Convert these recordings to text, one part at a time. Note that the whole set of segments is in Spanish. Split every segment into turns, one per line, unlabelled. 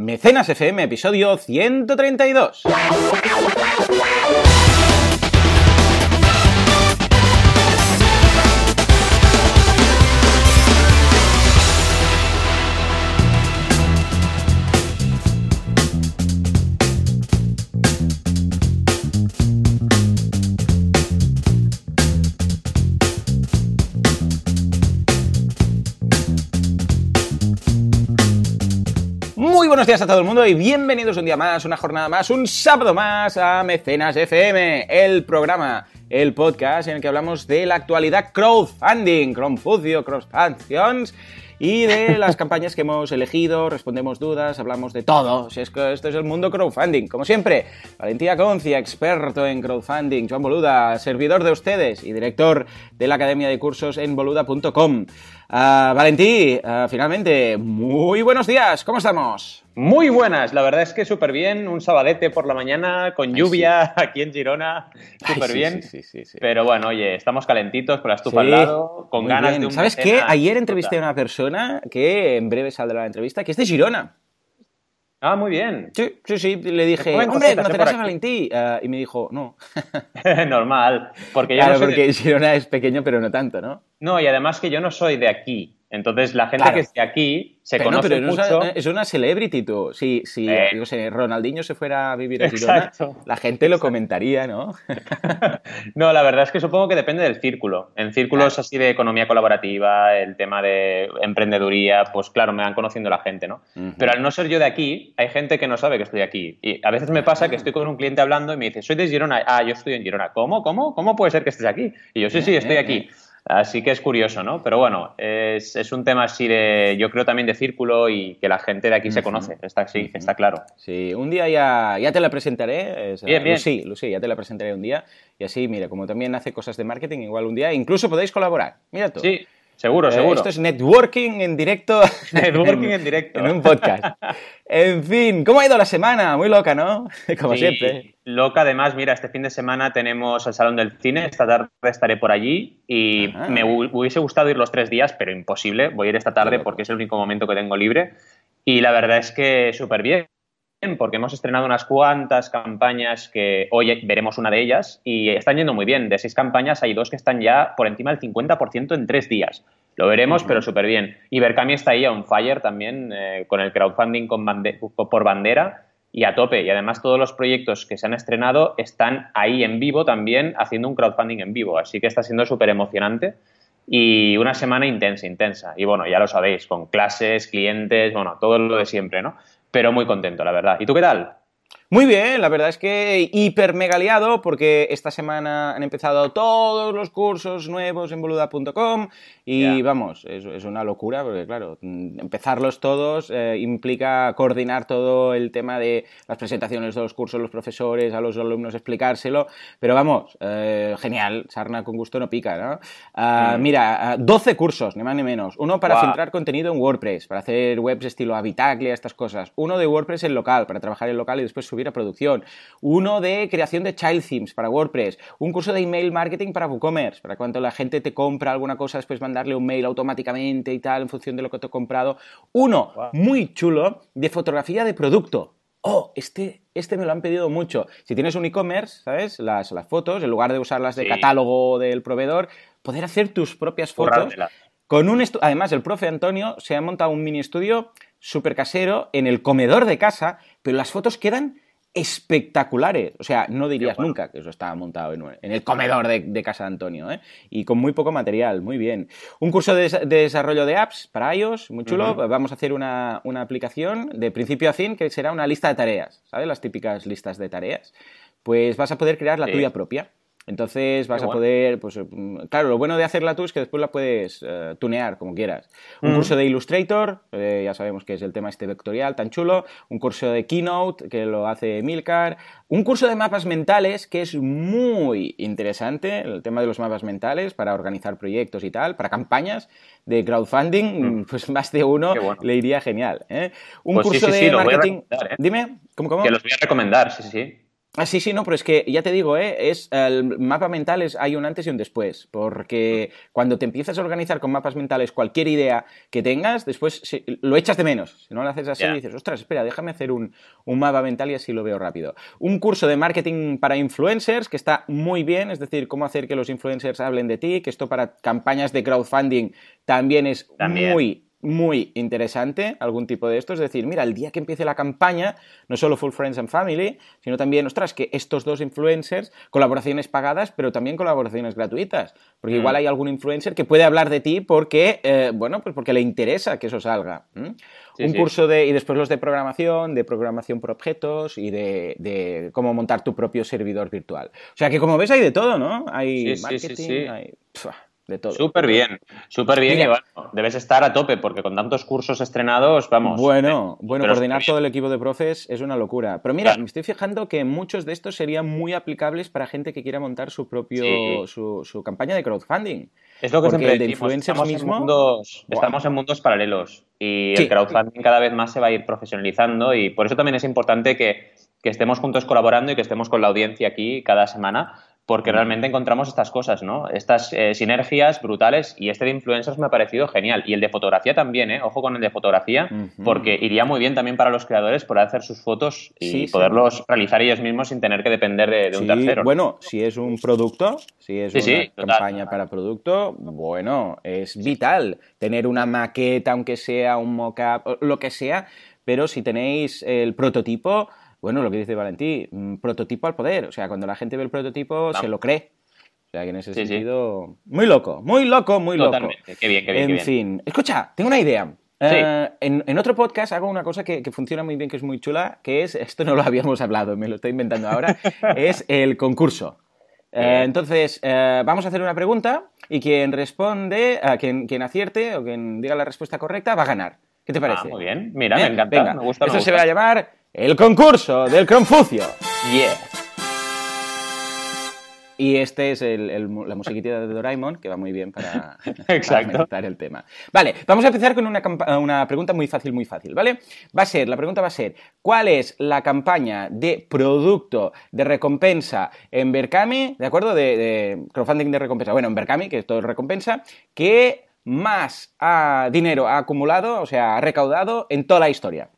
Mecenas FM, episodio 132. Días a todo el mundo y bienvenidos un día más, una jornada más, un sábado más a Mecenas FM, el programa, el podcast en el que hablamos de la actualidad crowdfunding, crowdfudio, crowdfunctions y de las campañas que hemos elegido, respondemos dudas, hablamos de todo. Si es que esto es el mundo crowdfunding. Como siempre, Valentía Concia, experto en crowdfunding, Joan Boluda, servidor de ustedes y director de la Academia de Cursos en boluda.com. Uh, Valentí, uh, finalmente, muy buenos días, ¿cómo estamos?
Muy buenas, la verdad es que súper bien, un sabadete por la mañana con lluvia Ay, sí. aquí en Girona, súper bien. Sí, sí, Pero bueno, oye, estamos calentitos con la estufa al lado, con ganas
bien.
de un
¿Sabes qué? Ayer entrevisté a una persona que en breve saldrá la entrevista, que es de Girona.
Ah, muy bien.
Sí, sí, sí. Le dije, hombre, ¿conocerás a Valentí? Uh, y me dijo, no.
Normal, porque ya
claro,
no soy
porque
de...
Girona es pequeño, pero no tanto, ¿no?
No, y además que yo no soy de aquí. Entonces, la gente
Claro.
que esté aquí se
Pero no,
conoce
pero es
mucho.
una, es una celebrity tú. Si, si
Eh.
yo sé, Ronaldinho se fuera a vivir a Girona, la gente lo comentaría, ¿no?
No, la verdad es que supongo que depende del círculo. En círculos
Claro.
así de economía colaborativa, el tema de emprendeduría, pues claro, me van conociendo la gente, ¿no?
Ujú.
Pero al no ser yo de aquí, hay gente que no sabe que estoy aquí. Y a veces me pasa que estoy con un cliente hablando y me dice, soy de Girona. Ah, yo estoy en Girona. ¿Cómo? ¿Cómo? ¿Cómo puede ser que estés aquí? Y yo, sí, sí, estoy
Eh,
aquí.
Eh.
Así que es curioso, ¿no? Pero bueno, es, es un tema así de, yo creo también de círculo y que la gente de aquí se conoce. Está, sí, está claro.
Sí, un día ya, ya te la presentaré. es,
Bien, bien.
Lucy, Lucy, ya te la presentaré un día. Y así, mira, como también hace cosas de marketing, igual un día, incluso podéis colaborar. Mira tú.
Sí, seguro,
Eh,
seguro.
Esto es networking en directo.
Networking en directo.
En un podcast. En fin, ¿cómo ha ido la semana? Muy loca, ¿no? Como
Sí,
siempre.
Loca, además, mira, este fin de semana tenemos el Salón del Cine, esta tarde estaré por allí y
Ajá.
me hu- hubiese gustado ir los tres días, pero imposible, voy a ir esta tarde porque es el único momento que tengo libre y la verdad es que súper bien, porque hemos estrenado unas cuantas campañas que hoy veremos una de ellas y están yendo muy bien, de seis campañas hay dos que están ya por encima del 50% en tres días. Lo veremos,
Ujú.
pero súper bien. Y Berkami está ahí on fire también, eh, con el crowdfunding con bande- por bandera y a tope. Y además todos los proyectos que se han estrenado están ahí en vivo también haciendo un crowdfunding en vivo. Así que está siendo súper emocionante y una semana intensa, intensa. Y bueno, ya lo sabéis, con clases, clientes, bueno, todo lo de siempre, ¿no? Pero muy contento, la verdad. ¿Y tú qué tal?
Muy bien, la verdad es que hiper mega liado porque esta semana han empezado todos los cursos nuevos en boluda.com y vamos, es, es una locura porque claro, empezarlos todos eh, implica coordinar todo el tema de las presentaciones de los cursos, los profesores, a los alumnos explicárselo, pero vamos, eh, genial, sarna con gusto no pica, ¿no? Ah,
Mm.
Mira, ah, 12 cursos, ni más ni menos, uno para
Guau.
filtrar contenido en WordPress, para hacer webs estilo Habitaclia, estas cosas, uno de WordPress en local, para trabajar en local y después subir a producción, uno de creación de child themes para WordPress, un curso de email marketing para WooCommerce, para cuando la gente te compra alguna cosa, después mandarle un mail automáticamente y tal en función de lo que te ha comprado, uno muy chulo de fotografía de producto. Oh, este, este me lo han pedido mucho. Si tienes un e-commerce, ¿sabes? Las, las fotos, en lugar de usarlas de
Sí.
catálogo del proveedor, poder hacer tus propias fotos con un Además, el profe Antonio se ha montado un mini estudio súper casero en el comedor de casa, pero las fotos quedan espectaculares. O sea, no dirías
bueno.
nunca que eso estaba montado en, el comedor de, de casa de Antonio, ¿eh? Y con muy poco material, muy bien. Un curso de, des- de desarrollo de apps para iOS, muy chulo.
Ujú.
Vamos a hacer una, una aplicación de principio a fin que será una lista de tareas, ¿sabes? Las típicas listas de tareas. Pues vas a poder crear la
Sí.
tuya propia. Entonces vas a poder, pues mm, claro, lo bueno de hacerla tú es que después la puedes eh, tunear como quieras. Un curso de Illustrator, eh, ya sabemos que es el tema este vectorial tan chulo. Un curso de Keynote, que lo hace Milcar. Un curso de mapas mentales, que es muy interesante, el tema de los mapas mentales para organizar proyectos y tal, para campañas de crowdfunding, pues más de uno
bueno.
le iría genial. ¿eh? Un
Pues
curso
sí,
de
sí,
marketing...
¿eh?
Dime, ¿cómo, cómo?
Que los voy a recomendar, sí, sí, sí.
Ah, sí, sí, no, pero es que ya te digo, ¿eh? es, el mapa mental es, hay un antes y un después, porque cuando te empiezas a organizar con mapas mentales cualquier idea que tengas, después lo echas de menos. Si no lo haces así, dices, ostras, espera, déjame hacer un, un, mapa mental y así lo veo rápido. Un curso de marketing para influencers que está muy bien, es decir, cómo hacer que los influencers hablen de ti, que esto para campañas de crowdfunding también es muy muy interesante, algún tipo de esto. Es decir, mira, el día que empiece la campaña, no solo Full Friends and Family, sino también, ostras, que estos dos influencers, colaboraciones pagadas, pero también colaboraciones gratuitas. Porque igual mm. hay algún influencer que puede hablar de ti porque, eh, bueno, pues porque le interesa que eso salga. Un curso de, y después los de programación, de programación por objetos y de, cómo montar tu propio servidor virtual. O sea que como ves hay de todo, ¿no? Hay marketing, hay de todo.
Súper bien, súper bien. Y bueno, debes estar a tope porque con tantos cursos estrenados, vamos.
Bueno, eh, bueno, coordinar todo el equipo de profes es una locura. Pero mira, me estoy fijando que muchos de estos serían muy aplicables para gente que quiera montar su propio, su, campaña de crowdfunding.
Es lo que siempre de estamos, en mundos, estamos en mundos paralelos y el crowdfunding cada vez más se va a ir profesionalizando y por eso también es importante que, que estemos juntos colaborando y que estemos con la audiencia aquí cada semana porque realmente encontramos estas cosas, ¿no? Estas eh, sinergias brutales y este de influencers me ha parecido genial. Y el de fotografía también, ¿eh? Ojo con el de fotografía, porque iría muy bien también para los creadores poder hacer sus fotos y poderlos realizar ellos mismos sin tener que depender de, un tercero.
Bueno, si es un producto, si es una campaña para producto, bueno, es vital tener una maqueta, aunque sea un mock-up, lo que sea, pero si tenéis el prototipo bueno, lo que dice Valentí, prototipo al poder. O sea, cuando la gente ve el prototipo, se lo cree. O sea, que en ese sentido. Muy loco, muy loco, muy
Totalmente. loco. Qué bien, qué bien.
En fin. Escucha, tengo una idea. Eh, en, otro podcast hago una cosa que, funciona muy bien, que es muy chula, que es, esto no lo habíamos hablado, me lo estoy inventando ahora, es el concurso. Eh, entonces, eh, vamos a hacer una pregunta y quien responde, quien, quien, acierte o quien diga la respuesta correcta va a ganar. ¿Qué te ah, parece?
muy bien, mira, me encanta. Me gusta,
Esto se va a llamar el concurso del Confucio.
Yeah.
Y este es la musiquita de Doraemon, que va muy bien para,
para
el tema. Vale, vamos a empezar con una, una, pregunta muy fácil, muy fácil, ¿vale? Va a ser, la pregunta va a ser, ¿cuál es la campaña de producto de recompensa en Berkami, ¿de acuerdo? De, crowdfunding de recompensa, bueno, en Berkami, que es todo recompensa, que más dinero ha acumulado, o sea, ha recaudado en toda la historia.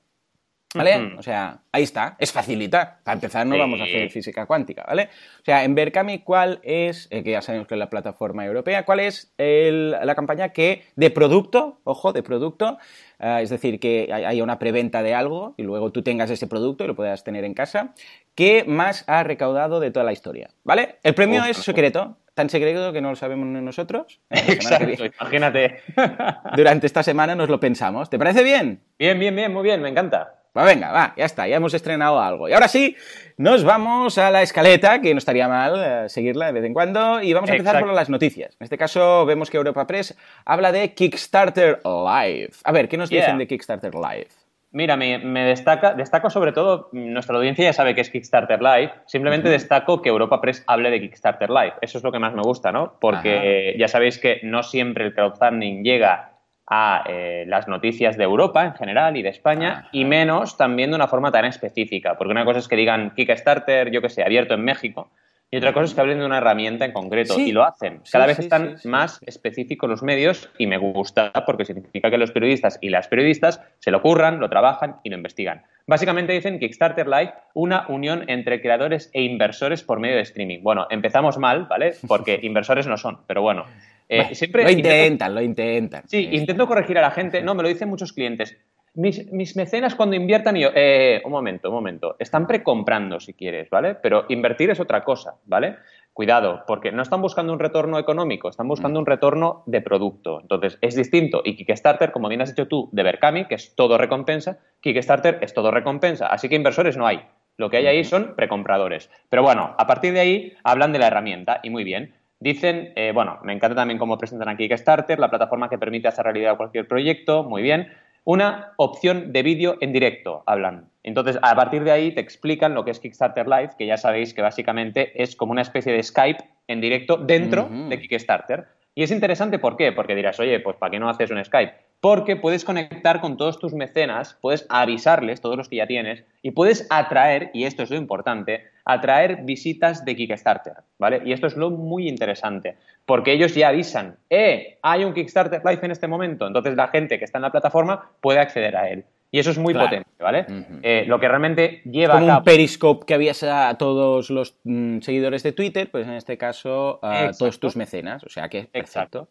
¿Vale? O sea, ahí está, es facilita. Para empezar, no vamos a hacer física cuántica, ¿vale? O sea, en Berkami, ¿cuál es, eh, que ya sabemos que es la plataforma europea, cuál es la campaña que de producto, ojo, de producto, eh, es decir, que haya una preventa de algo y luego tú tengas ese producto y lo puedas tener en casa, que más ha recaudado de toda la historia, ¿vale? El premio es secreto, tan secreto que no lo sabemos nosotros.
Exacto, imagínate.
Durante esta semana nos lo pensamos. ¿Te parece bien?
Bien, bien, bien, muy bien, me encanta.
Va, venga, va, ya está, ya hemos estrenado algo. Y ahora sí, nos vamos a la escaleta, que no estaría mal eh, seguirla de vez en cuando, y vamos a empezar por las noticias. En este caso, vemos que Europa Press habla de Kickstarter Live. A ver, ¿qué nos dicen de Kickstarter Live?
Mira, me, destaca, destaco sobre todo, nuestra audiencia ya sabe que es Kickstarter Live, simplemente destaco que Europa Press hable de Kickstarter Live. Eso es lo que más me gusta, ¿no? Porque ya sabéis que no siempre el crowdfunding llega a eh, las noticias de Europa en general y de España y menos también de una forma tan específica, porque una cosa es que digan Kickstarter, yo que sé, abierto en México, y otra cosa es que hablen de una herramienta en concreto y lo hacen. Cada vez están más específicos los medios y me gusta porque significa que los periodistas y las periodistas se lo curran, lo trabajan y lo investigan. Básicamente dicen Kickstarter Live, una unión entre creadores e inversores por medio de streaming. Bueno, empezamos mal, ¿vale? Porque inversores no son, pero bueno.
Eh, siempre lo intentan, lo intentan.
Sí, intento corregir a la gente. No, me lo dicen muchos clientes. Mis, mecenas cuando inviertan, y yo, eh, un momento, un momento, están precomprando si quieres, ¿vale? Pero invertir es otra cosa, ¿vale? Cuidado, porque no están buscando un retorno económico, están buscando un retorno de producto. Entonces, es distinto. Y Kickstarter, como bien has dicho tú, de Berkami, que es todo recompensa, Kickstarter es todo recompensa. Así que inversores no hay. Lo que hay ahí son precompradores. Pero bueno, a partir de ahí hablan de la herramienta y muy bien. Dicen, eh, bueno, me encanta también cómo presentan aquí Kickstarter, la plataforma que permite hacer realidad cualquier proyecto, muy bien. Una opción de vídeo en directo, hablan. Entonces, a partir de ahí te explican lo que es Kickstarter Live, que ya sabéis que básicamente es como una especie de Skype en directo dentro de Kickstarter. Y es interesante, ¿por qué? Porque dirás, oye, pues ¿para qué no haces un Skype? Porque puedes conectar con todos tus mecenas, puedes avisarles, todos los que ya tienes, y puedes atraer, y esto es lo importante, atraer visitas de Kickstarter, ¿vale? Y esto es lo muy interesante, porque ellos ya avisan, eh, hay un Kickstarter Live en este momento, entonces la gente que está en la plataforma puede acceder a él. Y eso es muy potente, ¿vale? Eh, lo que realmente lleva
Como un Periscope que habías a todos los mm, seguidores de Twitter, pues en este caso a todos tus mecenas, o sea que
exacto.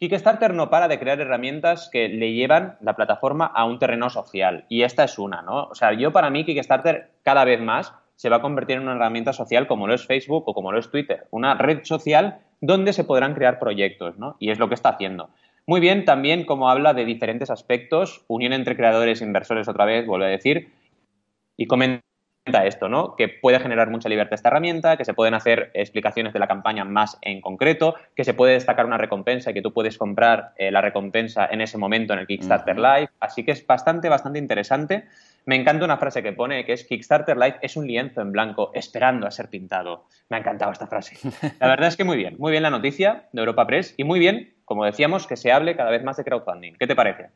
Kickstarter no para de crear herramientas que le llevan la plataforma a un terreno social y esta es una, ¿no? O sea, yo para mí Kickstarter cada vez más se va a convertir en una herramienta social como lo es Facebook o como lo es Twitter, una red social donde se podrán crear proyectos, ¿no? Y es lo que está haciendo. Muy bien, también como habla de diferentes aspectos, unión entre creadores e inversores otra vez, vuelvo a decir, y comenta esto, ¿no? Que puede generar mucha libertad esta herramienta, que se pueden hacer explicaciones de la campaña más en concreto, que se puede destacar una recompensa y que tú puedes comprar eh, la recompensa en ese momento en el Kickstarter Live. Así que es bastante, bastante interesante. Me encanta una frase que pone que es Kickstarter Live es un lienzo en blanco esperando a ser pintado. Me ha encantado esta frase. La verdad es que muy bien, muy bien la noticia de Europa Press y muy bien como decíamos, que se hable cada vez más de crowdfunding. ¿Qué te parece?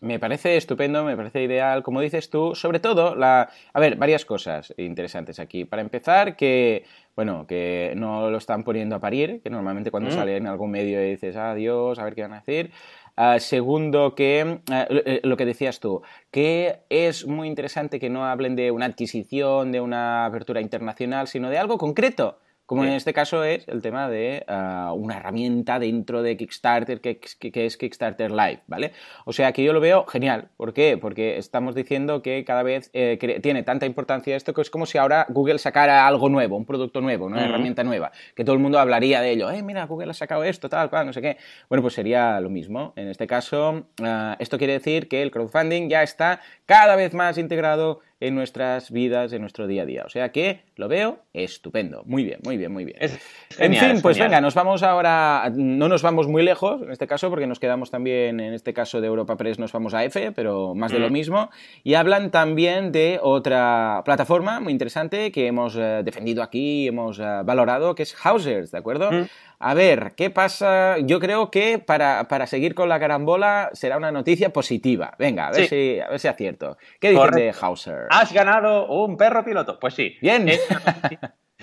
Me parece estupendo, me parece ideal, como dices tú, sobre todo la... A ver, varias cosas interesantes aquí. Para empezar, que, bueno, que no lo están poniendo a parir, que normalmente cuando mm. sale en algún medio dices, adiós, a ver qué van a decir. Ah, segundo, que ah, eh, lo que decías tú, que es muy interesante que no hablen de una adquisición, de una apertura internacional, sino de algo concreto. Como en este caso es el tema de ah, una herramienta dentro de Kickstarter que, es Kickstarter Live, ¿vale? O sea que yo lo veo genial. ¿Por qué? Porque estamos diciendo que cada vez eh, tiene tanta importancia esto que es como si ahora Google sacara algo nuevo, un producto nuevo, una herramienta nueva, que todo el mundo hablaría de ello. Eh, mira, Google ha sacado esto, tal, cual, no sé qué. Bueno, pues sería lo mismo. En este caso, ah, esto quiere decir que el crowdfunding ya está cada vez más integrado en nuestras vidas, en nuestro día a día. O sea que lo veo estupendo. Muy bien, muy bien, muy bien. en fin, pues venga, nos vamos ahora, no nos vamos muy lejos en este caso, porque nos quedamos también, en este caso de Europa Press, nos vamos a F, pero más de lo mm. mismo. Y hablan también de otra plataforma muy interesante que hemos eh, defendido aquí, hemos eh, valorado, que es Housers, ¿de acuerdo? Mm. A ver, ¿qué pasa? Yo creo que para, seguir con la carambola será una noticia positiva. Venga, a ver, si, a ver si acierto. ¿Qué dices de Hauser?
Has ganado un perro piloto. Pues sí.
Bien.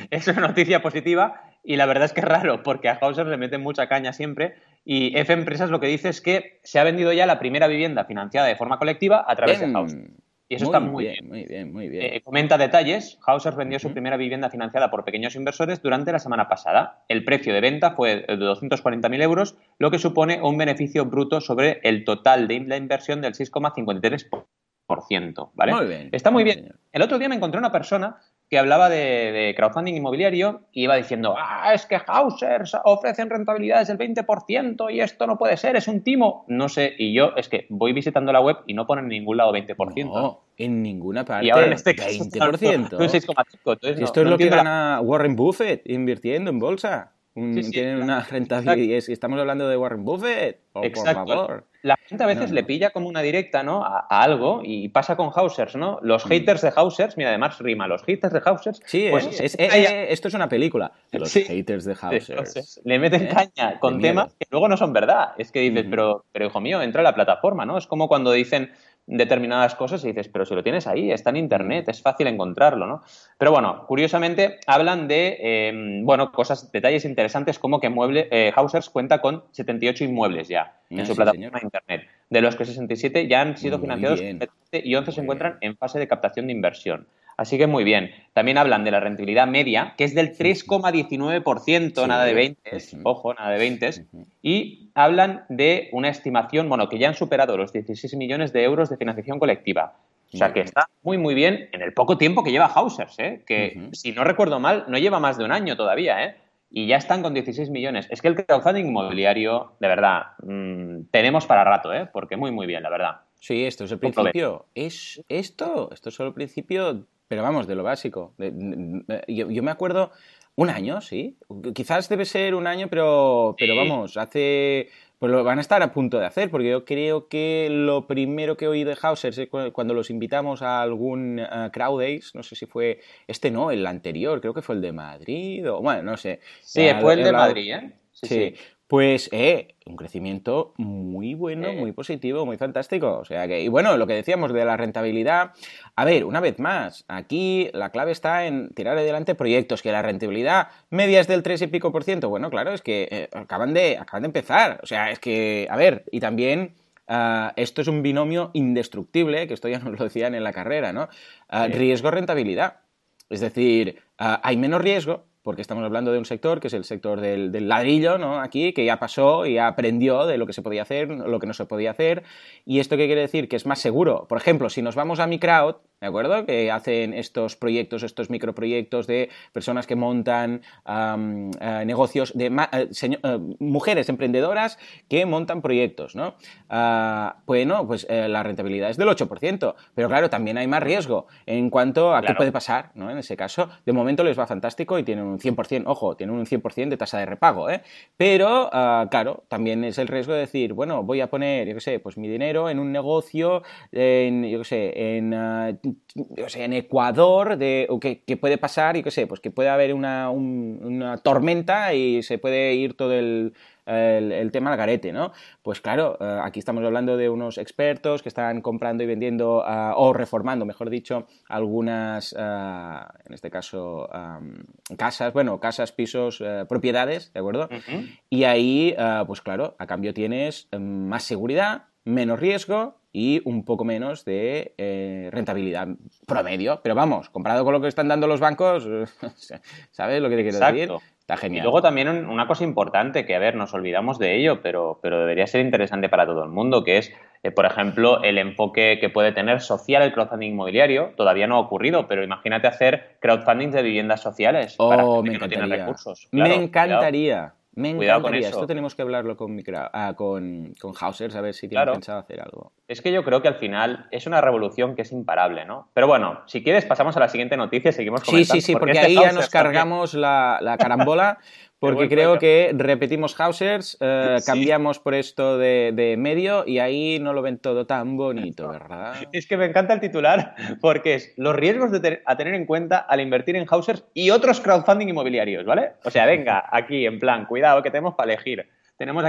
Es una, noticia, positiva y la verdad es que es raro porque a Hauser le meten mucha caña siempre y F Empresas lo que dice es que se ha vendido ya la primera vivienda financiada de forma colectiva a través de Hauser. Y eso está muy bien,
Muy bien, muy bien.
Eh, comenta detalles. Hauser vendió su primera vivienda financiada por pequeños inversores durante la semana pasada. El precio de venta fue de 240.000 euros, lo que supone un beneficio bruto sobre el total de la inversión del 6,53%. ¿vale?
Muy bien.
Está muy bien. El otro día me encontré una persona que hablaba de, crowdfunding inmobiliario y iba diciendo, ah, es que Hausers ofrecen rentabilidades del 20% y esto no puede ser, es un timo. No sé, y yo es que voy visitando la web y no ponen en ningún lado 20%.
No, en ninguna parte.
Y ahora en este caso,
20%. esto es lo que gana Warren Buffett invirtiendo en bolsa tienen una rentabilidad. Y estamos hablando de Warren Buffett, por favor.
La gente a veces le pilla como una directa, ¿no? A, algo y pasa con Hausers, ¿no? Los mm. haters de Hausers, mira, además rima, los haters de Hausers.
Sí, pues, esto es una película. Los haters de Hausers.
le meten caña con temas que luego no son verdad. Es que dices, pero, pero hijo mío, entra a la plataforma, ¿no? Es como cuando dicen determinadas cosas y dices, pero si lo tienes ahí, está en Internet, es fácil encontrarlo, ¿no? Pero bueno, curiosamente hablan de, em, bueno, cosas, detalles interesantes como que mueble, eh, Hausers cuenta con 78 inmuebles ya en ah, su plataforma de Internet, de los que 67 ya han sido financiados y 11 se encuentran en fase de captación de inversión. Así que muy bien. También hablan de la rentabilidad media, que es del 3,19%, nada de 20, ojo, nada de 20. Y hablan de una estimación, bueno, que ya han superado los 16 millones de euros de financiación colectiva. O sea, que está muy, muy bien en el poco tiempo que lleva Hausers, ¿eh? que si no recuerdo mal, no lleva más de un año todavía, ¿eh? y ya están con 16 millones. Es que el crowdfunding inmobiliario, de verdad, mm, tenemos para rato, ¿eh? porque muy, muy bien, la verdad.
Sí, esto es el principio. ¿Es esto? Esto es solo el principio pero vamos, de lo básico. yo, me acuerdo un año, sí. Quizás debe ser un año, pero, pero vamos, hace. Pues lo van a estar a punto de hacer, porque yo creo que lo primero que oí de Hausers es cuando los invitamos a algún uh, Crowd Days, no sé si fue este no, el anterior, creo que fue el de Madrid, o bueno, no sé.
Sí, fue el de Madrid, ¿eh?
sí, pues eh, un crecimiento muy bueno, muy positivo, muy fantástico. O sea que, y bueno, lo que decíamos de la rentabilidad, a ver, una vez más, aquí la clave está en tirar adelante proyectos, que la rentabilidad media es del 3 y pico por ciento. Bueno, claro, es que eh, acaban, de, acaban de empezar. O sea, es que, a ver, y también ah, esto es un binomio indestructible, que esto ya nos lo decían en la carrera, ¿no? Ah, riesgo-rentabilidad. Es decir, ah, hay menos riesgo, porque estamos hablando de un sector que es el sector del, ladrillo, ¿no? Aquí, que ya pasó y aprendió de lo que se podía hacer, lo que no se podía hacer. ¿Y esto qué quiere decir? Que es más seguro. Por ejemplo, si nos vamos a mi crowd, ¿de acuerdo? Que hacen estos proyectos, estos microproyectos de personas que montan eh, negocios, de eh, eh, mujeres emprendedoras que montan proyectos, ¿no? Ah, bueno, pues la rentabilidad es del 8%, pero claro, también hay más riesgo en cuanto a qué puede pasar, ¿no? En ese caso, de momento les va fantástico y tienen un 100%, ojo, tienen un 100% de tasa de repago, ¿eh? Pero, ah, claro, también es el riesgo de decir, bueno, voy a poner, yo qué sé, pues mi dinero en un negocio, en, yo qué sé, en ah, en Ecuador, de, que, puede pasar, y qué sé, pues que puede haber una, una tormenta y se puede ir todo el, el, tema al garete, ¿no? Pues claro, eh, aquí estamos hablando de unos expertos que están comprando y vendiendo, ah, o reformando, mejor dicho, algunas, ah, en este caso, casas, bueno, casas, pisos, eh, propiedades, ¿de acuerdo? Y ahí, ah, pues claro, a cambio tienes más seguridad, menos riesgo y un poco menos de eh, rentabilidad promedio. Pero vamos, comparado con lo que están dando los bancos, ¿sabes lo que te quiero decir? Está genial.
Y luego también una cosa importante que, a ver, nos olvidamos de ello, pero, pero debería ser interesante para todo el mundo, que es, eh, por ejemplo, el enfoque que puede tener social el crowdfunding inmobiliario. Todavía no ha ocurrido, pero imagínate hacer crowdfunding de viviendas sociales para
oh, gente que no tiene recursos. me encantaría. Me encantaría. Esto tenemos que hablarlo con, ah, con, con Hausers, a ver si tiene pensado hacer algo.
Es que yo creo que al final es una revolución que es imparable, ¿no? Pero bueno, si quieres pasamos a la siguiente noticia y seguimos comentando.
Sí, sí, sí, porque, ahí ya nos cargamos la, la, carambola Porque creo que repetimos Hausers, eh, cambiamos por esto de, medio y ahí no lo ven todo tan bonito, ¿verdad?
Es que me encanta el titular porque es los riesgos a tener en cuenta al invertir en Hausers y otros crowdfunding inmobiliarios, ¿vale? O sea, venga, aquí en plan, cuidado que tenemos para elegir. Tenemos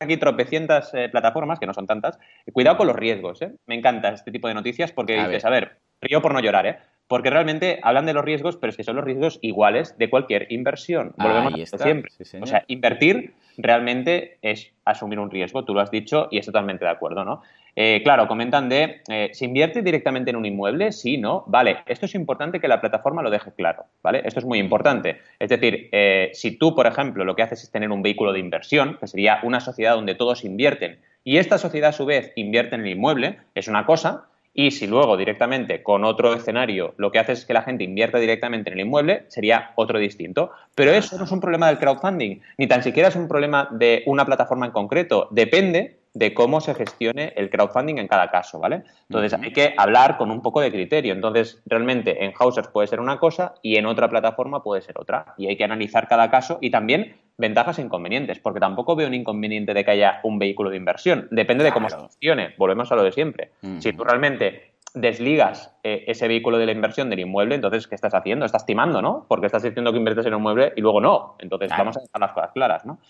aquí tropecientas eh, plataformas, que no son tantas. Cuidado con los riesgos, ¿eh? Me encanta este tipo de noticias porque dices, a ver, río por no llorar, ¿eh? Porque realmente hablan de los riesgos, pero es que son los riesgos iguales de cualquier inversión. Volvemos a siempre. o sea, invertir realmente es asumir un riesgo, tú lo has dicho y es totalmente de acuerdo, ¿no? Eh, claro, comentan de, eh, ¿se invierte directamente en un inmueble? Sí, ¿no? Vale, esto es importante que la plataforma lo deje claro, ¿vale? Esto es muy importante. Es decir, eh, si tú, por ejemplo, lo que haces es tener un vehículo de inversión, que sería una sociedad donde todos invierten, y esta sociedad a su vez invierte en el inmueble, es una cosa, y si luego directamente con otro escenario lo que hace es que la gente invierta directamente en el inmueble, sería otro distinto. Pero eso no es un problema del crowdfunding, ni tan siquiera es un problema de una plataforma en concreto. Depende de cómo se gestione el crowdfunding en cada caso, ¿vale? Entonces hay que hablar con un poco de criterio. Entonces, realmente en Hausers puede ser una cosa y en otra plataforma puede ser otra. Y hay que analizar cada caso y también ventajas e inconvenientes, porque tampoco veo un inconveniente de que haya un vehículo de inversión. Depende de cómo se gestione. Volvemos a lo de siempre. Si tú realmente desligas eh, ese vehículo de la inversión del inmueble, entonces, ¿qué estás haciendo? Estás timando, ¿no? Porque estás diciendo que inviertes en un inmueble y luego no. Entonces, vamos a dejar las cosas claras, ¿no?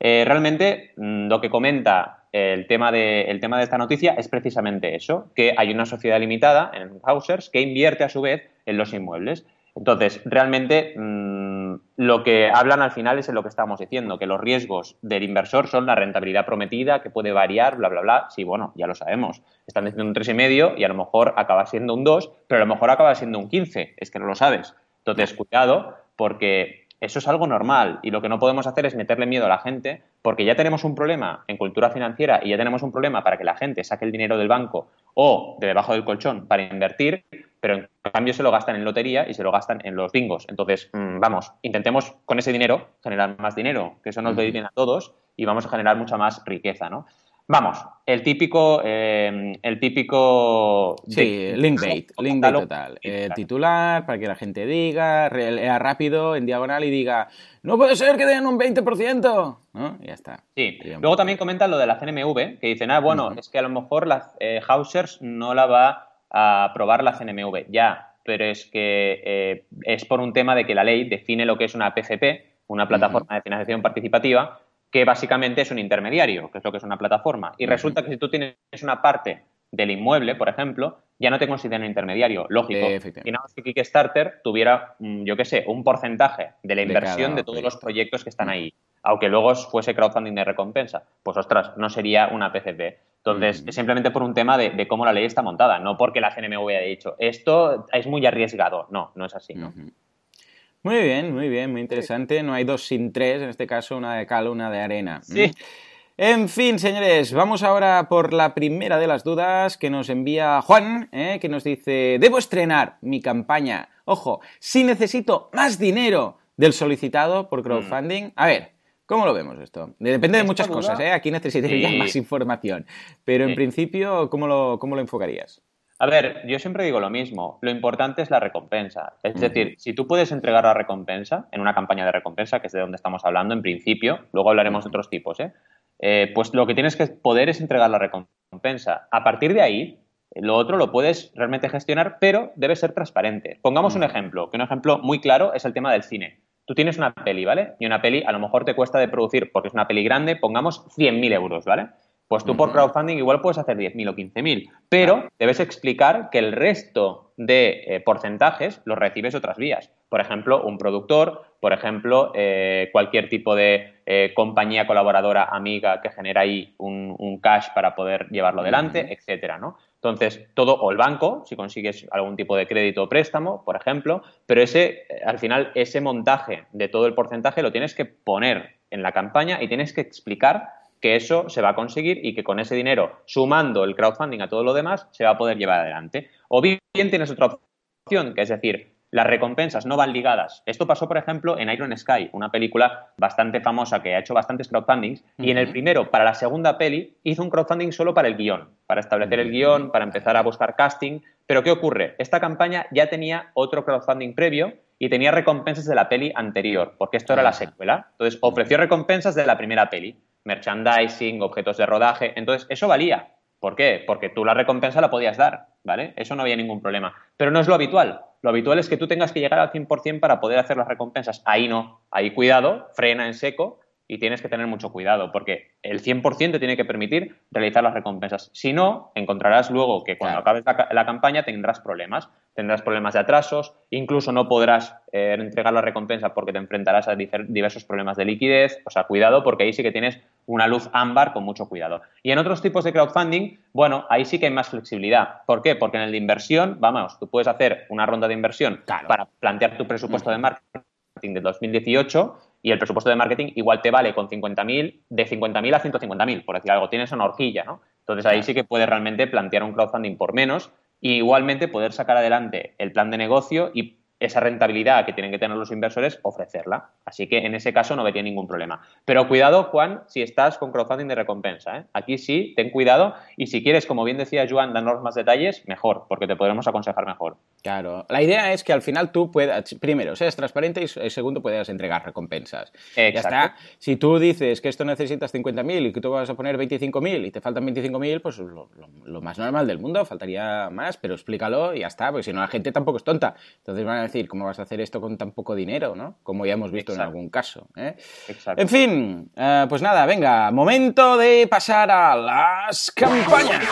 Eh, realmente, mm, lo que comenta el tema, de, el tema de esta noticia es precisamente eso, que hay una sociedad limitada en Hausers que invierte a su vez en los inmuebles. Entonces, realmente mm, lo que hablan al final es en lo que estamos diciendo, que los riesgos del inversor son la rentabilidad prometida, que puede variar, bla, bla, bla. Sí, bueno, ya lo sabemos. Están diciendo un 3,5 y a lo mejor acaba siendo un 2, pero a lo mejor acaba siendo un 15. Es que no lo sabes. Entonces, cuidado, porque eso es algo normal y lo que no podemos hacer es meterle miedo a la gente porque ya tenemos un problema en cultura financiera y ya tenemos un problema para que la gente saque el dinero del banco o de debajo del colchón para invertir, pero en cambio se lo gastan en lotería y se lo gastan en los bingos. Entonces, mm, vamos, intentemos con ese dinero generar más dinero, que eso nos va bien a todos y vamos a generar mucha más riqueza, ¿no? Vamos, el típico, eh, el típico...
Sí, link bait, link bait total. Eh, titular para que la gente diga, lea rápido, en diagonal y diga, no puede ser que den un 20%, ¿no? Y ya está.
Sí, luego también comentan lo de la CNMV, que dicen, ah, bueno, es que a lo mejor la eh, Hausers no la va a aprobar la CNMV. Ya, pero es que eh, es por un tema de que la ley define lo que es una PCP, una plataforma de financiación participativa, que básicamente es un intermediario, que es lo que es una plataforma. Y resulta que si tú tienes una parte del inmueble, por ejemplo, ya no te consideran intermediario. Lógico. Imaginamos que Kickstarter tuviera, mm, yo qué sé, un porcentaje de la inversión de, todos los proyectos que están ahí, aunque luego fuese crowdfunding de recompensa. Pues ostras, no sería una PCP. Entonces, es simplemente por un tema de, cómo la ley está montada, no porque la CNMV haya dicho esto es muy arriesgado. No, no es así. ¿no?
Muy bien, muy bien, muy interesante. No hay dos sin tres, en este caso una de cal, una de arena.
Sí.
En fin, señores, vamos ahora por la primera de las dudas que nos envía Juan, ¿eh? que nos dice, debo estrenar mi campaña. Ojo, si necesito más dinero del solicitado por crowdfunding. A ver, ¿Cómo lo vemos esto? Depende de muchas cosas, ¿eh? Aquí necesitaría más información. Pero en principio, ¿cómo lo, ¿cómo lo enfocarías?
A ver, yo siempre digo lo mismo, lo importante es la recompensa. Es decir, si tú puedes entregar la recompensa en una campaña de recompensa, que es de donde estamos hablando en principio, luego hablaremos de otros tipos, ¿eh? ¿eh? pues lo que tienes que poder es entregar la recompensa. A partir de ahí, lo otro lo puedes realmente gestionar, pero debe ser transparente. Pongamos un ejemplo, que un ejemplo muy claro es el tema del cine. Tú tienes una peli, ¿vale? Y una peli a lo mejor te cuesta de producir, porque es una peli grande, pongamos 100.000 euros, ¿vale? Pues tú por crowdfunding igual puedes hacer 10.000 o 15.000, pero debes explicar que el resto de eh, porcentajes los recibes otras vías. Por ejemplo, un productor, por ejemplo, eh, cualquier tipo de eh, compañía colaboradora, amiga que genera ahí un, cash para poder llevarlo adelante, etcétera, ¿no? Entonces, todo, o el banco, si consigues algún tipo de crédito o préstamo, por ejemplo, pero ese, al final, ese montaje de todo el porcentaje lo tienes que poner en la campaña y tienes que explicar que eso se va a conseguir y que con ese dinero, sumando el crowdfunding a todo lo demás, se va a poder llevar adelante. O bien tienes otra opción, que es decir, las recompensas no van ligadas. Esto pasó, por ejemplo, en Iron Sky, una película bastante famosa que ha hecho bastantes crowdfundings, y en el primero, para la segunda peli, hizo un crowdfunding solo para el guion, para establecer el guion, para empezar a buscar casting. Pero ¿qué ocurre? Esta campaña ya tenía otro crowdfunding previo y tenía recompensas de la peli anterior, porque esto era la secuela. Entonces, ofreció recompensas de la primera peli merchandising, objetos de rodaje. Entonces, eso valía. ¿Por qué? Porque tú la recompensa la podías dar, ¿vale? Eso no había ningún problema. Pero no es lo habitual. Lo habitual es que tú tengas que llegar al 100% para poder hacer las recompensas. Ahí no. Ahí cuidado, frena en seco y tienes que tener mucho cuidado porque el 100% te tiene que permitir realizar las recompensas. Si no, encontrarás luego que cuando acabes la, campaña tendrás problemas tendrás problemas de atrasos, incluso no podrás eh, entregar la recompensa porque te enfrentarás a diversos problemas de liquidez, o sea, cuidado porque ahí sí que tienes una luz ámbar con mucho cuidado. Y en otros tipos de crowdfunding, bueno, ahí sí que hay más flexibilidad. ¿Por qué? Porque en el de inversión, vamos, tú puedes hacer una ronda de inversión para plantear tu presupuesto de marketing de 2018 y el presupuesto de marketing igual te vale con 50.000, de 50.000 a 150.000, por decir algo, tienes una horquilla, ¿no? Entonces ahí sí que puedes realmente plantear un crowdfunding por menos y igualmente poder sacar adelante el plan de negocio y esa rentabilidad que tienen que tener los inversores, ofrecerla. Así que en ese caso no vería ningún problema. Pero cuidado, Juan, si estás con crowdfunding de recompensa. ¿eh? Aquí sí, ten cuidado y si quieres, como bien decía Joan, darnos más detalles, mejor, porque te podremos aconsejar mejor.
Claro, la idea es que al final tú puedas, primero, seas transparente y segundo, puedas entregar recompensas.
Exacto.
Ya está. Si tú dices que esto necesitas 50.000 y que tú vas a poner 25.000 y te faltan 25.000, pues lo, lo, más normal del mundo, faltaría más, pero explícalo y ya está, porque si no la gente tampoco es tonta. Entonces van a decir, ¿cómo vas a hacer esto con tan poco dinero? ¿no? Como ya hemos visto en algún caso. ¿eh? En fin, eh, pues nada, venga, momento de pasar a las campañas.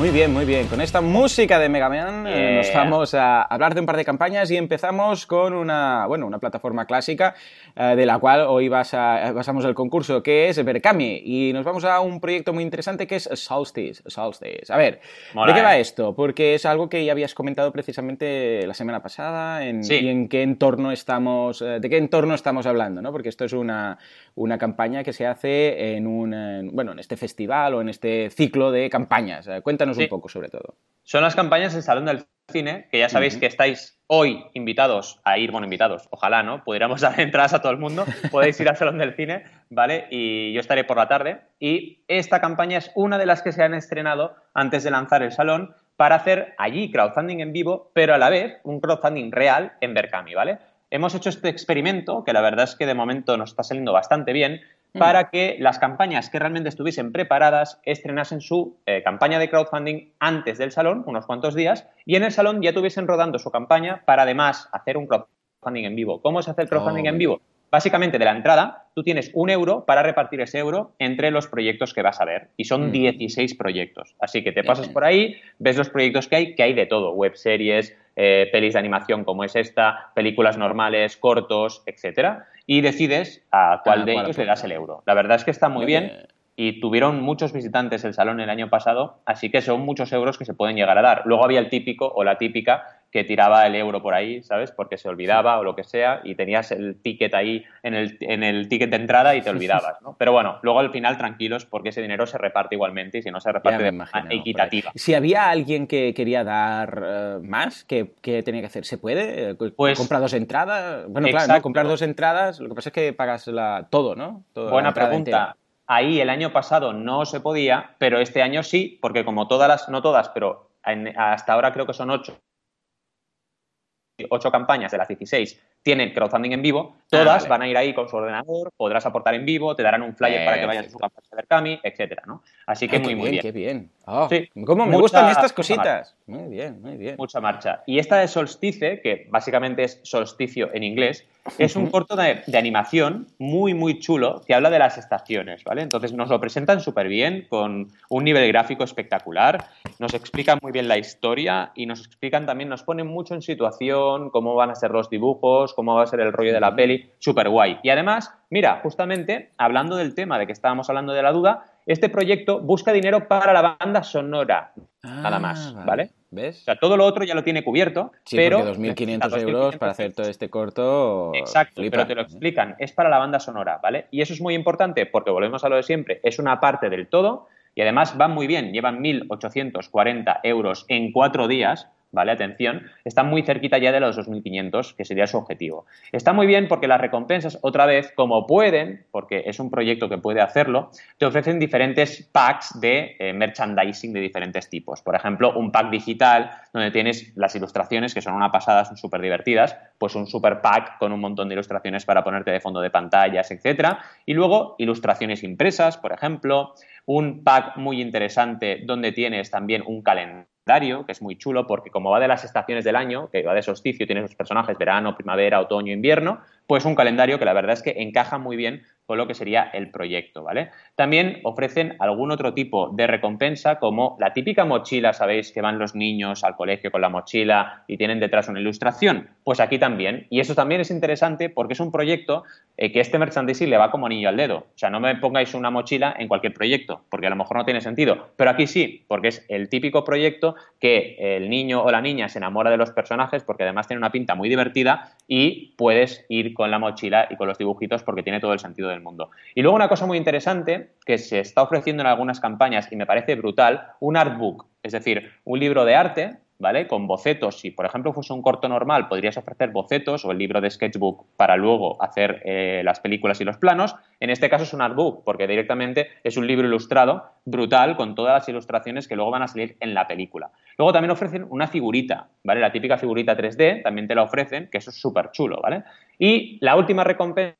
Muy bien, muy bien. Con esta música de Mega Man eh, nos vamos a hablar de un par de campañas y empezamos con una, bueno, una plataforma clásica eh, de la cual hoy basamos el concurso, que es Berkami. Y nos vamos a un proyecto muy interesante que es Solstice. Solstice. A ver, ¿de qué va esto? Porque es algo que ya habías comentado precisamente la semana pasada en, y en qué entorno estamos, eh, de qué entorno estamos hablando, ¿no? Porque esto es una, una campaña que se hace en un, bueno, en este festival o en este ciclo de campañas. Cuéntanos un poco sobre todo.
Son las campañas del Salón del Cine, que ya sabéis que estáis hoy invitados a ir, bueno, invitados, ojalá, ¿no? Pudiéramos dar entradas a todo el mundo, podéis ir al Salón del Cine, ¿vale? Y yo estaré por la tarde. Y esta campaña es una de las que se han estrenado antes de lanzar el salón para hacer allí crowdfunding en vivo, pero a la vez un crowdfunding real en Berkami, ¿vale? Hemos hecho este experimento, que la verdad es que de momento nos está saliendo bastante bien. Para que las campañas que realmente estuviesen preparadas estrenasen su eh, campaña de crowdfunding antes del salón, unos cuantos días, y en el salón ya tuviesen rodando su campaña para además hacer un crowdfunding en vivo. ¿Cómo se hace el crowdfunding en vivo? Básicamente, de la entrada, tú tienes un euro para repartir ese euro entre los proyectos que vas a ver. Y son 16 mm. proyectos. Así que te pasas por ahí, ves los proyectos que hay, que hay de todo. Web series, eh, pelis de animación como es esta, películas normales, cortos, etcétera. Y decides a cuál de ellos le das el euro. La verdad es que está muy bien y tuvieron muchos visitantes el salón el año pasado, así que son muchos euros que se pueden llegar a dar. Luego había el típico o la típica que tiraba el euro por ahí, ¿sabes? Porque se olvidaba o lo que sea y tenías el ticket ahí en el, en el ticket de entrada y te olvidabas, ¿no? Pero bueno, luego al final tranquilos porque ese dinero se reparte igualmente y si no se reparte de manera equitativa.
Si había alguien que quería dar eh, más, ¿qué, tenía que hacer? ¿Se puede? Eh, pues, ¿Comprar dos entradas? Bueno, claro, ¿no? comprar dos entradas, lo que pasa es que pagas la, todo, ¿no?
Buena pregunta. Ahí el año pasado no se podía, pero este año sí, porque como todas las, no todas, pero hasta ahora creo que son ocho ocho campañas de las 16 tienen crowdfunding en vivo, todas ah, van a ir ahí con su ordenador, podrás aportar en vivo, te darán un flyer para que vayas a su campaña de Berkami, etcétera, ¿no? Así que muy, muy bien.
Qué bien. Oh, ¿Cómo me gustan estas cositas? Muy bien, muy bien.
Mucha marcha. Y esta de Solstice, que básicamente es solsticio en inglés, es un corto de, animación muy, muy chulo que habla de las estaciones, ¿vale? Entonces nos lo presentan súper bien, con un nivel gráfico espectacular, nos explican muy bien la historia y nos explican también, nos ponen mucho en situación, cómo van a ser los dibujos, cómo va a ser el rollo de la peli, súper guay. Y además, mira, justamente hablando del tema de que estábamos hablando de la duda, este proyecto busca dinero para la banda sonora, nada ah, más, ¿vale?
¿Ves?
O sea, todo lo otro ya lo tiene cubierto,
sí,
pero...
2.500 euros para hacer todo este corto...
Exacto, pero te lo explican, es para la banda sonora, ¿vale? Y eso es muy importante porque, volvemos a lo de siempre, es una parte del todo y además van muy bien, llevan 1.840 euros en cuatro días, ¿vale? Atención, está muy cerquita ya de los 2.500, que sería su objetivo. Está muy bien porque las recompensas, otra vez, como pueden, porque es un proyecto que puede hacerlo, te ofrecen diferentes packs de eh, merchandising de diferentes tipos. Por ejemplo, un pack digital donde tienes las ilustraciones, que son una pasada, son súper divertidas, pues un super pack con un montón de ilustraciones para ponerte de fondo de pantallas, etcétera. Y luego ilustraciones impresas, por ejemplo, un pack muy interesante donde tienes también un calendario que es muy chulo porque como va de las estaciones del año, que va de solsticio, tiene sus personajes verano, primavera, otoño, invierno, pues un calendario que la verdad es que encaja muy bien con lo que sería el proyecto, ¿vale? También ofrecen algún otro tipo de recompensa como la típica mochila, ¿sabéis? Que van los niños al colegio con la mochila y tienen detrás una ilustración. Pues aquí también. Y eso también es interesante porque es un proyecto eh, que este merchandising le va como anillo al dedo. O sea, no me pongáis una mochila en cualquier proyecto, porque a lo mejor no tiene sentido. Pero aquí sí, porque es el típico proyecto que el niño o la niña se enamora de los personajes porque además tiene una pinta muy divertida y puedes ir con la mochila y con los dibujitos porque tiene todo el sentido del mundo. Y luego una cosa muy interesante que se está ofreciendo en algunas campañas y me parece brutal, un artbook, es decir, un libro de arte ¿vale? Con bocetos. Si, por ejemplo, fuese un corto normal, podrías ofrecer bocetos o el libro de sketchbook para luego hacer eh, las películas y los planos. En este caso es un artbook, porque directamente es un libro ilustrado brutal con todas las ilustraciones que luego van a salir en la película. Luego también ofrecen una figurita, ¿vale? La típica figurita 3D también te la ofrecen, que eso es súper chulo, ¿vale? Y la última recompensa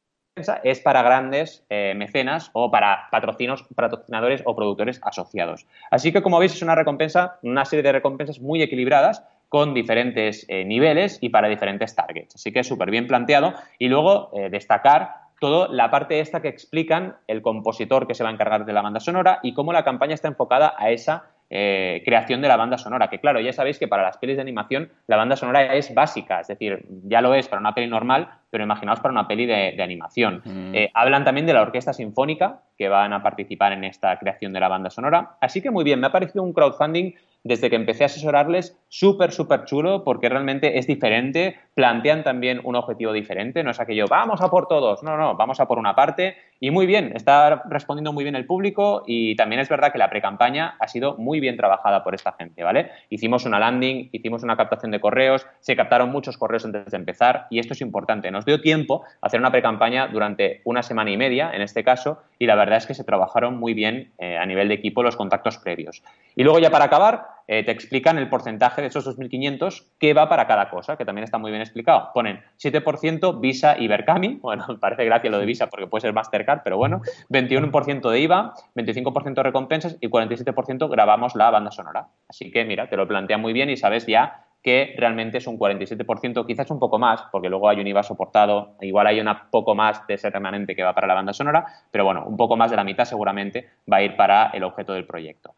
es para grandes eh, mecenas o para patrocinos, patrocinadores o productores asociados. Así que, como veis, es una recompensa, una serie de recompensas muy equilibradas con diferentes eh, niveles y para diferentes targets. Así que es súper bien planteado. Y luego eh, destacar toda la parte esta que explican el compositor que se va a encargar de la banda sonora y cómo la campaña está enfocada a esa eh, creación de la banda sonora, que claro, ya sabéis que para las pelis de animación la banda sonora es básica, es decir, ya lo es para una peli normal, pero imaginaos para una peli de, animación. Mm. Eh, hablan también de la orquesta sinfónica que van a participar en esta creación de la banda sonora, así que muy bien, me ha parecido un crowdfunding desde que empecé a asesorarles, súper, súper chulo, porque realmente es diferente, plantean también un objetivo diferente, no es aquello, vamos a por todos, no, no, vamos a por una parte, y muy bien, está respondiendo muy bien el público, y también es verdad que la pre-campaña ha sido muy bien trabajada por esta gente, ¿vale? Hicimos una landing, hicimos una captación de correos, se captaron muchos correos antes de empezar, y esto es importante, nos dio tiempo a hacer una pre-campaña durante una semana y media, en este caso, y la verdad es que se trabajaron muy bien eh, a nivel de equipo los contactos previos. Y luego ya para acabar, eh, te explican el porcentaje de esos 2.500 que va para cada cosa, que también está muy bien explicado. Ponen 7% Visa y Berkami, bueno, parece gracia lo de Visa porque puede ser Mastercard, pero bueno, 21% de IVA, 25% de recompensas y 47% grabamos la banda sonora. Así que mira, te lo plantea muy bien y sabes ya que realmente es un 47%, quizás un poco más, porque luego hay un IVA soportado, igual hay una poco más de ese remanente que va para la banda sonora, pero bueno, un poco más de la mitad seguramente va a ir para el objeto del proyecto.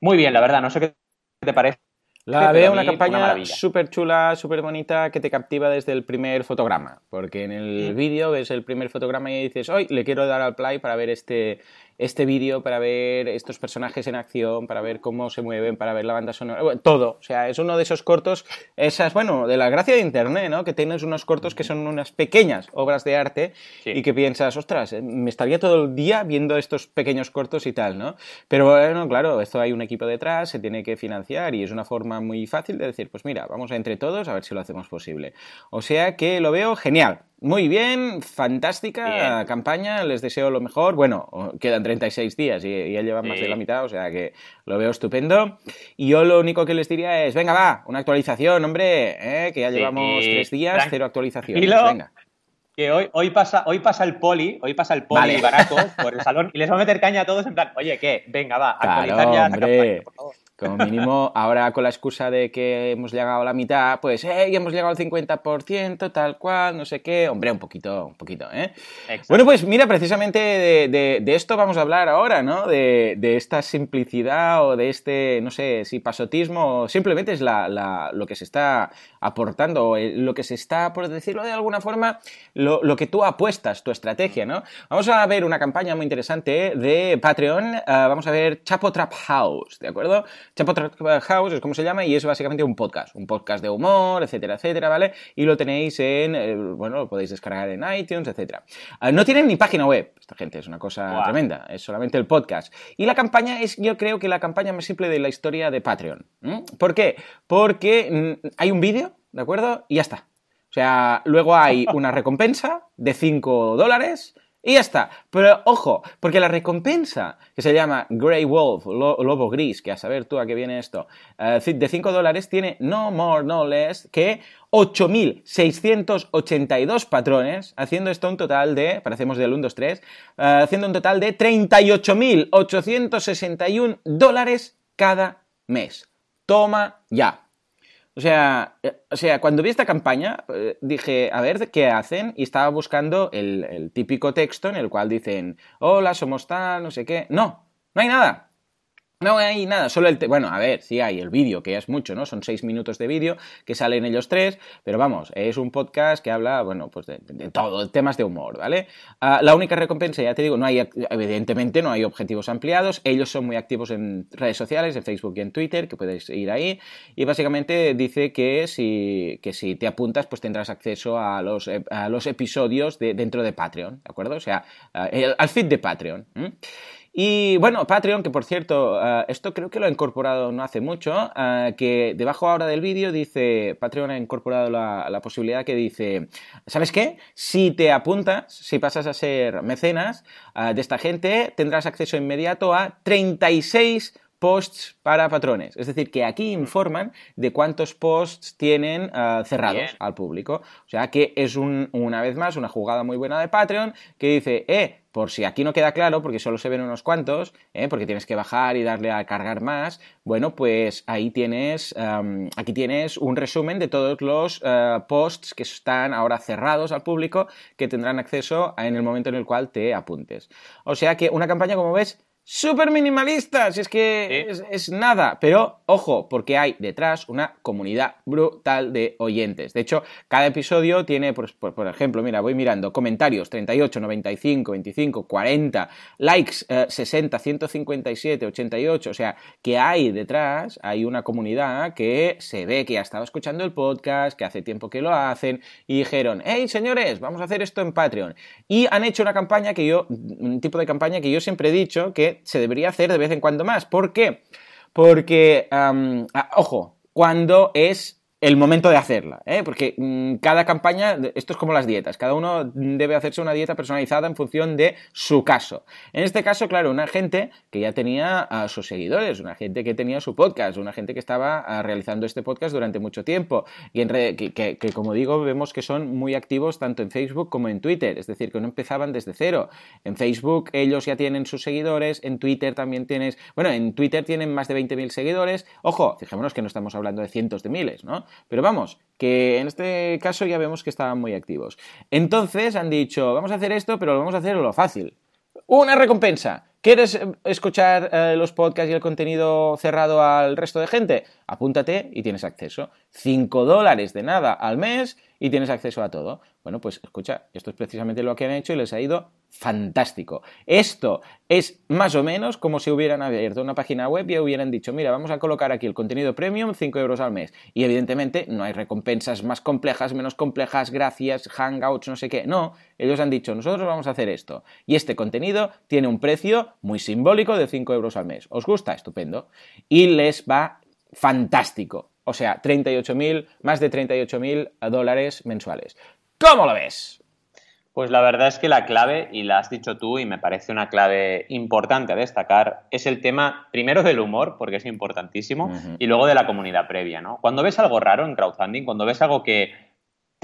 Muy bien, la verdad, no sé qué te parece.
La veo una campaña súper chula, súper bonita, que te captiva desde el primer fotograma. Porque en el mm. vídeo ves el primer fotograma y dices, hoy le quiero dar al play para ver este, este vídeo para ver estos personajes en acción, para ver cómo se mueven, para ver la banda sonora, todo. O sea, es uno de esos cortos, esas, bueno, de la gracia de Internet, ¿no? Que tienes unos cortos que son unas pequeñas obras de arte y que piensas, ostras, eh, me estaría todo el día viendo estos pequeños cortos y tal, ¿no? Pero bueno, claro, esto hay un equipo detrás, se tiene que financiar y es una forma muy fácil de decir, pues mira, vamos a entre todos a ver si lo hacemos posible. O sea que lo veo genial. Muy bien, fantástica campaña, les deseo lo mejor. Bueno, quedan 36 días y, ya llevan más de la mitad, o sea que lo veo estupendo. Y yo lo único que les diría es, venga, va, una actualización, hombre, ¿eh? que ya llevamos tres días, cero actualizaciones, venga.
Que hoy, hoy, pasa, hoy pasa el poli, hoy pasa el poli barato por el salón y les va a meter caña a todos en plan, oye, ¿qué? Venga, va, actualizar ya la campaña, por favor.
Como mínimo, ahora con la excusa de que hemos llegado a la mitad, pues, hey, hemos llegado al 50%, tal cual, no sé qué. Hombre, un poquito, un poquito, ¿eh? Bueno, pues mira, precisamente de, esto vamos a hablar ahora, ¿no? De, esta simplicidad o de este, no sé, si pasotismo, o simplemente es la, lo que se está aportando, lo que se está, por decirlo de alguna forma, lo, que tú apuestas, tu estrategia, ¿no? Vamos a ver una campaña muy interesante de Patreon, ah, vamos a ver Chapo Trap House, ¿de acuerdo? Chapo House es como se llama y es básicamente un podcast, un podcast de humor, etcétera, etcétera, ¿vale? Y lo tenéis en, eh, bueno, lo podéis descargar en iTunes, etcétera. Ah, no tienen ni página web, esta gente es una cosa tremenda, es solamente el podcast. Y la campaña es, yo creo que la campaña más simple de la historia de Patreon. ¿Por qué? Porque mm, hay un vídeo, ¿de acuerdo? Y ya está. O sea, luego hay una recompensa de 5 dólares y ya está. Pero ojo, porque la recompensa que se llama Grey Wolf, lobo gris, que a saber tú a qué viene esto, eh, de 5 dólares tiene no more, no less que 8.682 patrones, haciendo esto un total de, parecemos del 1, 2, 3, haciendo un total de 38.861 dólares cada mes. Toma ya. O sea, eh, o sea, cuando vi esta campaña, eh, dije, a ver qué hacen, y estaba buscando el, el típico texto en el cual dicen, hola, somos tal, no sé qué. No, no hay nada. No hay nada, solo el... bueno, a ver, sí hay el vídeo, que es mucho, ¿no? Son seis minutos de vídeo que salen ellos tres, pero vamos, es un podcast que habla, bueno, pues de, todo, temas de humor, ¿vale? Ah, la única recompensa, ya te digo, no hay, evidentemente no hay objetivos ampliados, ellos son muy activos en redes sociales, en Facebook y en Twitter, que puedes ir ahí, y básicamente dice que si, que si te apuntas, pues tendrás acceso a los, a los episodios de, dentro de Patreon, ¿de acuerdo? O sea, al feed de Patreon. Y bueno, Patreon, que por cierto, eh, esto creo que lo ha incorporado no hace mucho, eh, que debajo ahora del vídeo dice, Patreon ha incorporado la, posibilidad que dice, ¿sabes qué? Si te apuntas, si pasas a ser mecenas eh, de esta gente, tendrás acceso inmediato a 36 posts para patrones. Es decir, que aquí informan de cuántos posts tienen cerrados al público. O sea que es una vez más una jugada muy buena de Patreon que dice, eh, por si aquí no queda claro, porque solo se ven unos cuantos, ¿eh? porque tienes que bajar y darle a cargar más, bueno, pues ahí tienes, aquí tienes un resumen de todos los eh, posts que están ahora cerrados al público, que tendrán acceso en el momento en el cual te apuntes. O sea que una campaña, como ves, súper minimalista, si es que es, nada. Pero ojo, porque hay detrás una comunidad brutal de oyentes. De hecho, cada episodio tiene, por, por, ejemplo, mira, voy mirando comentarios 38, 95, 25, 40, likes 60, 157, 88. O sea, que hay detrás, hay una comunidad que se ve que ha estado escuchando el podcast, que hace tiempo que lo hacen y dijeron, hey señores, vamos a hacer esto en Patreon. Y han hecho una campaña que yo, un tipo de campaña que yo siempre he dicho que se debería hacer de vez en cuando más. ¿Por qué? Porque, ojo, cuando es el momento de hacerla, ¿eh? porque mm, cada campaña, esto es como las dietas, cada uno debe hacerse una dieta personalizada en función de su caso. En este caso, claro, una gente que ya tenía a sus seguidores, una gente que tenía su podcast, una gente que estaba ah, realizando este podcast durante mucho tiempo y en que, como digo, vemos que son muy activos tanto en Facebook como en Twitter, es decir, que no empezaban desde cero. En Facebook ellos ya tienen sus seguidores, en Twitter también tienes, bueno, en Twitter tienen más de 20.000 seguidores, ojo, fijémonos que no estamos hablando de cientos de miles, ¿no? Pero vamos, que en este caso ya vemos que estaban muy activos. Entonces han dicho, vamos a hacer esto, pero lo vamos a hacer lo fácil. Una recompensa. ¿Quieres eh, escuchar eh, los podcasts y el contenido cerrado al resto de gente? Apúntate y tienes acceso. 5 dólares de nada al mes y tienes acceso a todo. Bueno, pues escucha, esto es precisamente lo que han hecho y les ha ido fantástico. Esto es más o menos como si hubieran abierto una página web y hubieran dicho, mira, vamos a colocar aquí el contenido premium, 5 euros al mes. Y evidentemente no hay recompensas más complejas, menos complejas, gracias, hangouts, no sé qué. No, ellos han dicho, nosotros vamos a hacer esto. Y este contenido tiene un precio muy simbólico de 5 euros al mes. ¿Os gusta? Estupendo. Y les va fantástico. O sea, 38.000, más de 38.000 dólares mensuales. ¿Cómo lo ves?
Pues la verdad es que la clave, y la has dicho tú, y me parece una clave importante a destacar, es el tema primero del humor, porque es importantísimo, y luego de la comunidad previa, ¿no? Cuando ves algo raro en crowdfunding, cuando ves algo que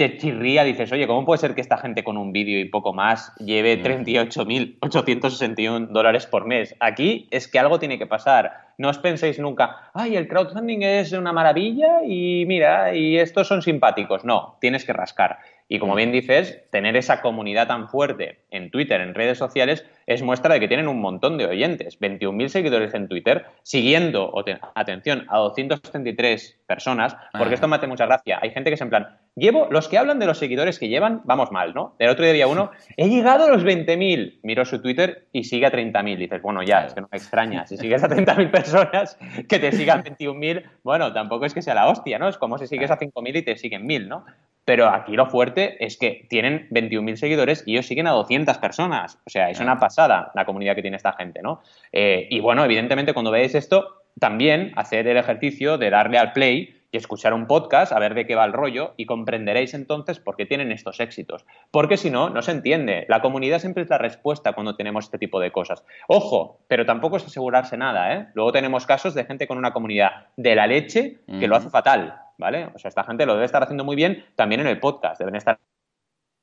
te chirría, dices, oye, ¿cómo puede ser que esta gente con un vídeo y poco más lleve 38.861 dólares por mes? Aquí es que algo tiene que pasar. No os penséis nunca, ay, el crowdfunding es una maravilla y mira, y estos son simpáticos. No, tienes que rascar. Y como bien dices, tener esa comunidad tan fuerte en Twitter, en redes sociales, es muestra de que tienen un montón de oyentes. 21.000 seguidores en Twitter, siguiendo, atención, a 233 personas, porque esto me hace mucha gracia. Hay gente que es en plan, llevo, los que hablan de los seguidores que llevan, vamos mal, ¿no? El otro día había uno, he llegado a los 20.000, miro su Twitter y sigue a 30.000. Dices, bueno, ya, es que no me extraña. Si sigues a 30.000 personas que te sigan 21.000, bueno, tampoco es que sea la hostia, ¿no? Es como si sigues a 5.000 y te siguen 1.000, ¿no? Pero aquí lo fuerte es que tienen 21.000 seguidores y ellos siguen a 200 personas. O sea, es una pasada la comunidad que tiene esta gente, ¿no? Eh, y bueno, evidentemente cuando veáis esto, también hacer el ejercicio de darle al play y escuchar un podcast, a ver de qué va el rollo, y comprenderéis entonces por qué tienen estos éxitos. Porque si no, no se entiende. La comunidad siempre es la respuesta cuando tenemos este tipo de cosas. Ojo, pero tampoco es asegurarse nada, ¿eh? Luego tenemos casos de gente con una comunidad de la leche que lo hace fatal. ¿Vale? O sea, esta gente lo debe estar haciendo muy bien también en el podcast, deben estar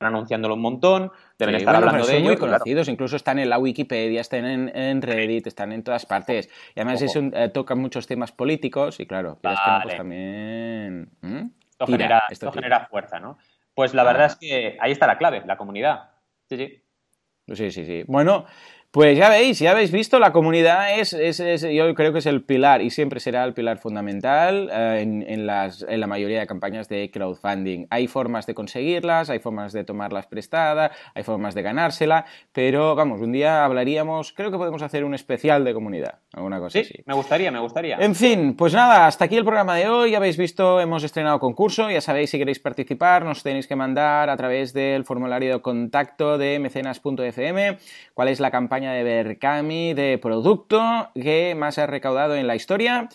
anunciándolo un montón, deben estar hablando de ello.
muy conocidos, incluso están en la Wikipedia, están en, Reddit, están en todas partes. Y además es eh, tocan muchos temas políticos y claro, pues también...
Esto, genera, esto, genera, fuerza, ¿no? Pues la verdad es que ahí está la clave, la comunidad. Sí, sí.
Sí, sí, sí. Bueno, pues ya veis, ya habéis visto, la comunidad es, es, yo creo que es el pilar y siempre será el pilar fundamental eh, en, las, en, la mayoría de campañas de crowdfunding. Hay formas de conseguirlas, hay formas de tomarlas prestadas, hay formas de ganársela, pero vamos, un día hablaríamos, creo que podemos hacer un especial de comunidad, alguna cosa
sí, Me gustaría, me gustaría.
En fin, pues nada, hasta aquí el programa de hoy, ya habéis visto, hemos estrenado concurso, ya sabéis si queréis participar, nos tenéis que mandar a través del formulario de contacto de mecenas.fm cuál es la campaña de Berkami de producto que más ha recaudado en la historia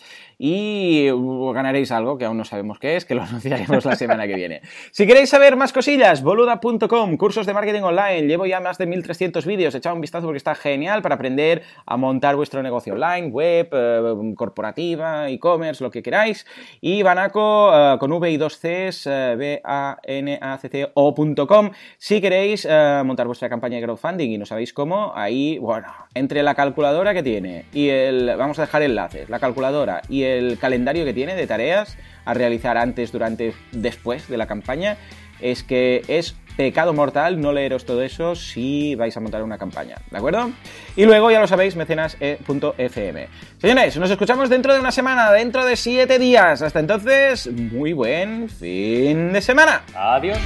y ganaréis algo que aún no sabemos qué es, que lo anunciaremos la semana que viene. Si queréis saber más cosillas, boluda.com, cursos de marketing online, llevo ya más de 1300 vídeos, echad un vistazo porque está genial para aprender a montar vuestro negocio online, web, eh, corporativa, e-commerce, lo que queráis. Y Banaco eh, con V y dos Cs, eh, b a n a c c ocom si queréis montar vuestra campaña de crowdfunding y no sabéis cómo, ahí, bueno, entre la calculadora que tiene y el, vamos a dejar enlaces, la calculadora y el calendario que tiene de tareas a realizar antes, durante, después de la campaña, es que es pecado mortal no leeros todo eso si vais a montar una campaña, ¿de acuerdo? Y luego, ya lo sabéis, mecenas.fm. Señores, nos escuchamos dentro de una semana, dentro de siete días. Hasta entonces, muy buen fin de semana.
Adiós.